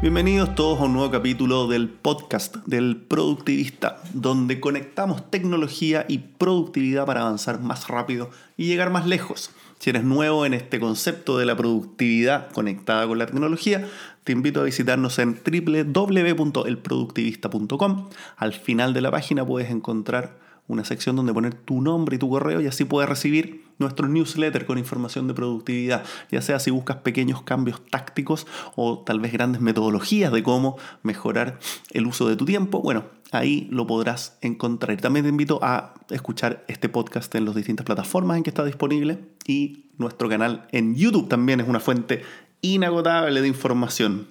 Bienvenidos todos a un nuevo capítulo del podcast del productivista, donde conectamos tecnología y productividad para avanzar más rápido y llegar más lejos. Si eres nuevo en este concepto de la productividad conectada con la tecnología, te invito a visitarnos en www.elproductivista.com. Al final de la página puedes encontrar una sección donde poner tu nombre y tu correo y así puedes recibir nuestro newsletter con información de productividad, ya sea si buscas pequeños cambios tácticos o tal vez grandes metodologías de cómo mejorar el uso de tu tiempo. Bueno, ahí lo podrás encontrar. También te invito a escuchar este podcast en las distintas plataformas en que está disponible y nuestro canal en YouTube también es una fuente inagotable de información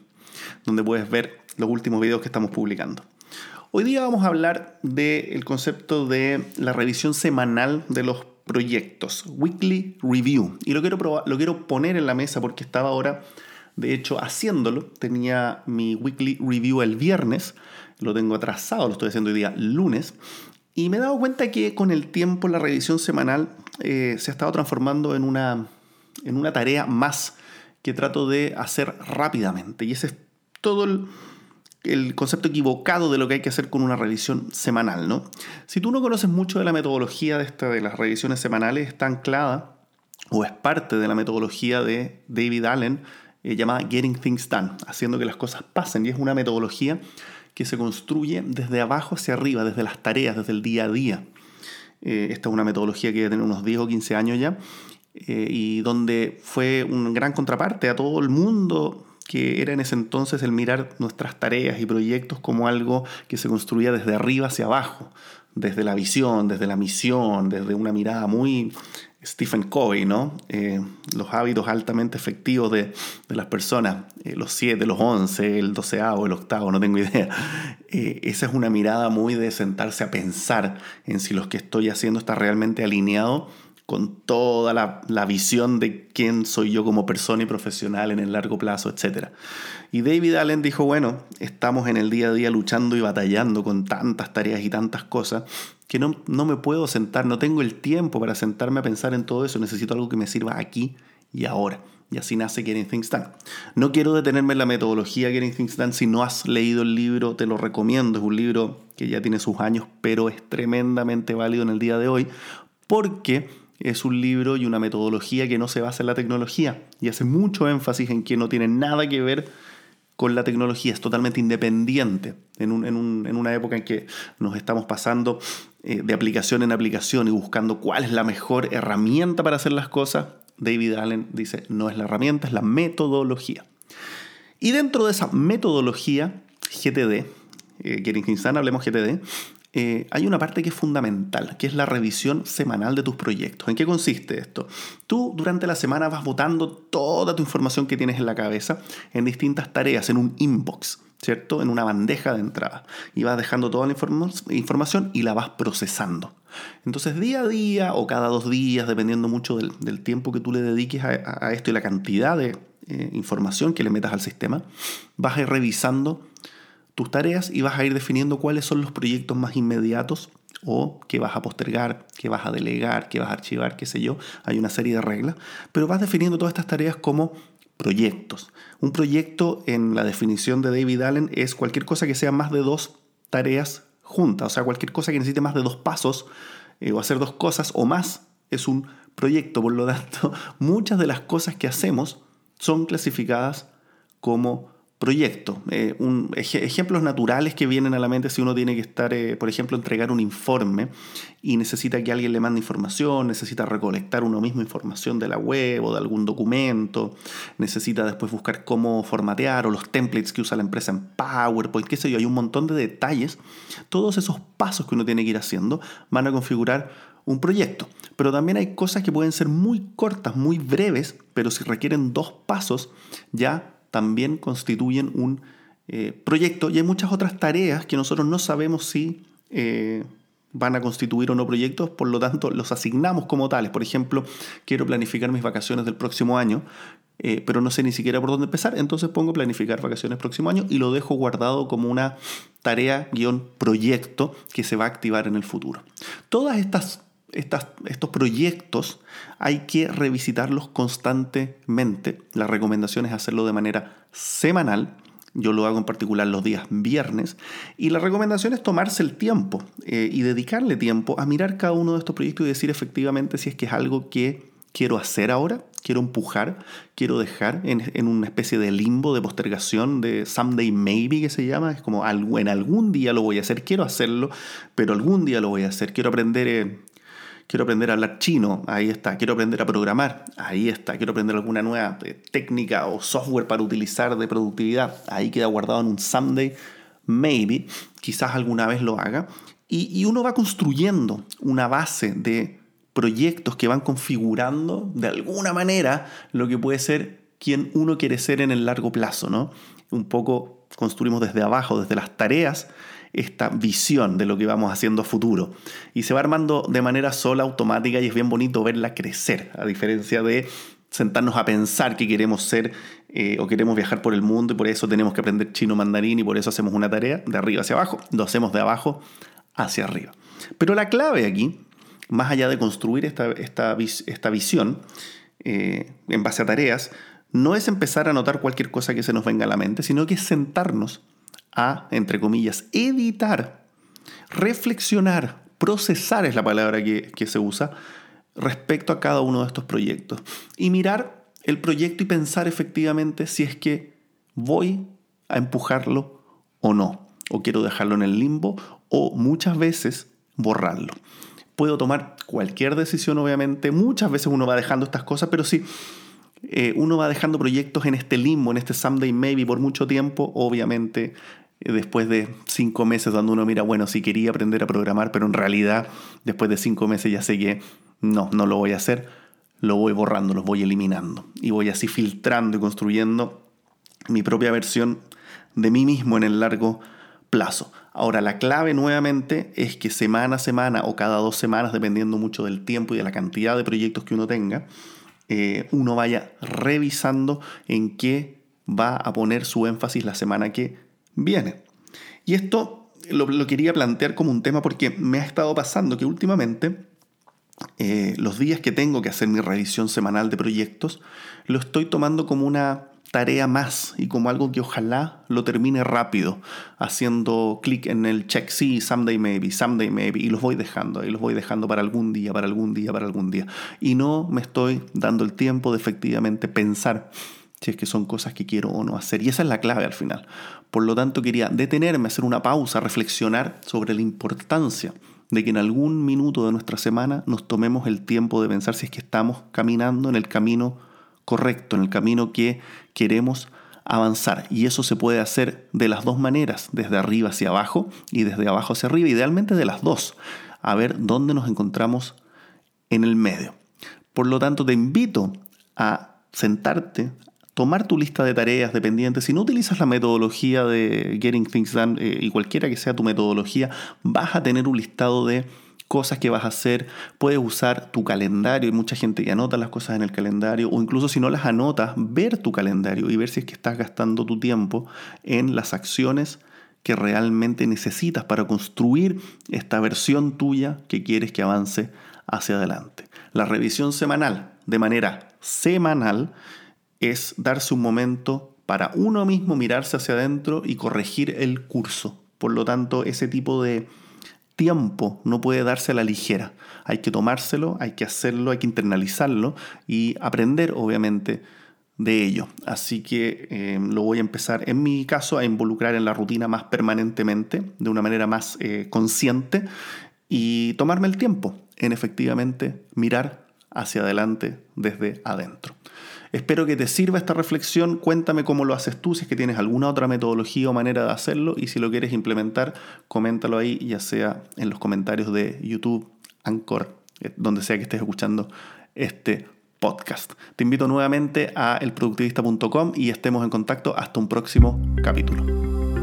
donde puedes ver los últimos videos que estamos publicando. Hoy día vamos a hablar del concepto de la revisión semanal de los proyectos, weekly review. Y lo quiero, lo quiero poner en la mesa porque estaba ahora, de hecho, haciéndolo. Tenía mi weekly review el viernes, lo tengo atrasado, lo estoy haciendo hoy día lunes. Y me he dado cuenta que con el tiempo la revisión semanal eh, se ha estado transformando en una, en una tarea más que trato de hacer rápidamente. Y ese es todo el el concepto equivocado de lo que hay que hacer con una revisión semanal, ¿no? Si tú no conoces mucho de la metodología de, esta, de las revisiones semanales, está anclada o es parte de la metodología de David Allen eh, llamada Getting Things Done, haciendo que las cosas pasen. Y es una metodología que se construye desde abajo hacia arriba, desde las tareas, desde el día a día. Eh, esta es una metodología que tiene unos 10 o 15 años ya eh, y donde fue un gran contraparte a todo el mundo que era en ese entonces el mirar nuestras tareas y proyectos como algo que se construía desde arriba hacia abajo, desde la visión, desde la misión, desde una mirada muy Stephen Covey, ¿no? Eh, los hábitos altamente efectivos de, las personas, eh, los siete, los once, el doceavo, el octavo, no tengo idea. Eh, esa es una mirada muy de sentarse a pensar en si lo que estoy haciendo está realmente alineado con toda la, visión de quién soy yo como persona y profesional en el largo plazo, etc. Y David Allen dijo, bueno, estamos en el día a día luchando y batallando con tantas tareas y tantas cosas que no, no me puedo sentar, no tengo el tiempo para sentarme a pensar en todo eso, necesito algo que me sirva aquí y ahora. Y así nace Getting Things Done. No quiero detenerme en la metodología Getting Things Done. Si no has leído el libro, te lo recomiendo. Es un libro que ya tiene sus años, pero es tremendamente válido en el día de hoy porque es un libro y una metodología que no se basa en la tecnología y hace mucho énfasis en que no tiene nada que ver con la tecnología, es totalmente independiente en, una época en que nos estamos pasando eh, de aplicación en aplicación y buscando cuál es la mejor herramienta para hacer las cosas. David Allen dice, no es la herramienta, es la metodología. Y dentro de esa metodología, GTD, eh, Done, hablemos GTD, eh, hay una parte que es fundamental, que es la revisión semanal de tus proyectos. ¿En qué consiste esto? Tú durante la semana vas botando toda tu información que tienes en la cabeza en distintas tareas, en un inbox. ¿cierto? En una bandeja de entrada. Y vas dejando toda la información y la vas procesando. Entonces, día a día o cada dos días, dependiendo mucho del, tiempo que tú le dediques a, esto y la cantidad de eh, información que le metas al sistema, vas a ir revisando tus tareas y vas a ir definiendo cuáles son los proyectos más inmediatos o que vas a postergar, que vas a delegar, que vas a archivar, qué sé yo. Hay una serie de reglas, pero vas definiendo todas estas tareas como proyectos. Un proyecto en la definición de David Allen es cualquier cosa que sea más de dos tareas juntas, o sea, cualquier cosa que necesite más de dos pasos eh, o hacer dos cosas o más es un proyecto. Por lo tanto, muchas de las cosas que hacemos son clasificadas como proyecto. Eh, ejemplos naturales que vienen a la mente si uno tiene que estar, eh, por ejemplo, entregar un informe y necesita que alguien le mande información, necesita recolectar uno mismo información de la web o de algún documento, necesita después buscar cómo formatear o los templates que usa la empresa en PowerPoint, qué sé yo, hay un montón de detalles. Todos esos pasos que uno tiene que ir haciendo van a configurar un proyecto. Pero también hay cosas que pueden ser muy cortas, muy breves, pero si requieren dos pasos, ya también constituyen un eh, proyecto y hay muchas otras tareas que nosotros no sabemos si eh, van a constituir o no proyectos, por lo tanto los asignamos como tales. Por ejemplo, quiero planificar mis vacaciones del próximo año, eh, pero no sé ni siquiera por dónde empezar, entonces pongo planificar vacaciones próximo año y lo dejo guardado como una tarea guion proyecto que se va a activar en el futuro. Todas estas estos proyectos hay que revisitarlos constantemente. La recomendación es hacerlo de manera semanal. Yo lo hago en particular los días viernes. Y la recomendación es tomarse el tiempo eh, y dedicarle tiempo a mirar cada uno de estos proyectos y decir efectivamente si es que es algo que quiero hacer ahora, quiero empujar, quiero dejar en, una especie de limbo, de postergación, de someday maybe que se llama. Es como en algún día lo voy a hacer, quiero hacerlo, pero algún día lo voy a hacer. Quiero aprender... Quiero aprender a hablar chino, ahí está, quiero aprender a programar, ahí está, quiero aprender alguna nueva eh, técnica o software para utilizar de productividad, ahí queda guardado en un someday, maybe, quizás alguna vez lo haga, y, y uno va construyendo una base de proyectos que van configurando de alguna manera lo que puede ser quien uno quiere ser en el largo plazo, ¿no? Un poco construimos desde abajo, desde las tareas, esta visión de lo que vamos haciendo a futuro. Y se va armando de manera sola, automática, y es bien bonito verla crecer, a diferencia de sentarnos a pensar que queremos ser eh, o queremos viajar por el mundo y por eso tenemos que aprender chino mandarín y por eso hacemos una tarea de arriba hacia abajo, lo hacemos de abajo hacia arriba. Pero la clave aquí, más allá de construir esta, esta, esta visión eh, en base a tareas, no es empezar a anotar cualquier cosa que se nos venga a la mente, sino que es sentarnos a, entre comillas, editar, reflexionar, procesar es la palabra que, se usa respecto a cada uno de estos proyectos. Y mirar el proyecto y pensar efectivamente si es que voy a empujarlo o no, o quiero dejarlo en el limbo, o muchas veces borrarlo. Puedo tomar cualquier decisión, obviamente, muchas veces uno va dejando estas cosas, pero si eh, uno va dejando proyectos en este limbo, en este someday maybe por mucho tiempo, obviamente después de cinco meses donde uno mira, bueno, sí quería aprender a programar, pero en realidad después de cinco meses ya sé que no, no lo voy a hacer, lo voy borrando, lo voy eliminando y voy así filtrando y construyendo mi propia versión de mí mismo en el largo plazo. Ahora, la clave nuevamente es que semana a semana o cada dos semanas, dependiendo mucho del tiempo y de la cantidad de proyectos que uno tenga, eh, uno vaya revisando en qué va a poner su énfasis la semana que viene. Y esto lo, quería plantear como un tema porque me ha estado pasando que últimamente eh, los días que tengo que hacer mi revisión semanal de proyectos, lo estoy tomando como una tarea más y como algo que ojalá lo termine rápido, haciendo clic en el check, sí, someday maybe, someday maybe, y los voy dejando, y los voy dejando para algún día, para algún día, para algún día. Y no me estoy dando el tiempo de efectivamente pensar si es que son cosas que quiero o no hacer. Y esa es la clave al final. Por lo tanto, quería detenerme, hacer una pausa, reflexionar sobre la importancia de que en algún minuto de nuestra semana nos tomemos el tiempo de pensar si es que estamos caminando en el camino correcto, en el camino que queremos avanzar. Y eso se puede hacer de las dos maneras, desde arriba hacia abajo y desde abajo hacia arriba, idealmente de las dos, a ver dónde nos encontramos en el medio. Por lo tanto, te invito a sentarte, tomar tu lista de tareas dependientes. Si no utilizas la metodología de Getting Things Done eh, y cualquiera que sea tu metodología, vas a tener un listado de cosas que vas a hacer. Puedes usar tu calendario. Hay mucha gente que anota las cosas en el calendario. O incluso si no las anotas, ver tu calendario y ver si es que estás gastando tu tiempo en las acciones que realmente necesitas para construir esta versión tuya que quieres que avance hacia adelante. La revisión semanal, de manera semanal, es darse un momento para uno mismo mirarse hacia adentro y corregir el curso. Por lo tanto, ese tipo de tiempo no puede darse a la ligera. Hay que tomárselo, hay que hacerlo, hay que internalizarlo y aprender, obviamente, de ello. Así que eh, lo voy a empezar, en mi caso, a involucrar en la rutina más permanentemente, de una manera más eh, consciente y tomarme el tiempo en efectivamente mirar hacia adelante desde adentro. Espero que te sirva esta reflexión. Cuéntame cómo lo haces tú, si es que tienes alguna otra metodología o manera de hacerlo y si lo quieres implementar, coméntalo ahí, ya sea en los comentarios de YouTube, Anchor, eh, donde sea que estés escuchando este podcast. Te invito nuevamente a elproductivista.com y estemos en contacto hasta un próximo capítulo.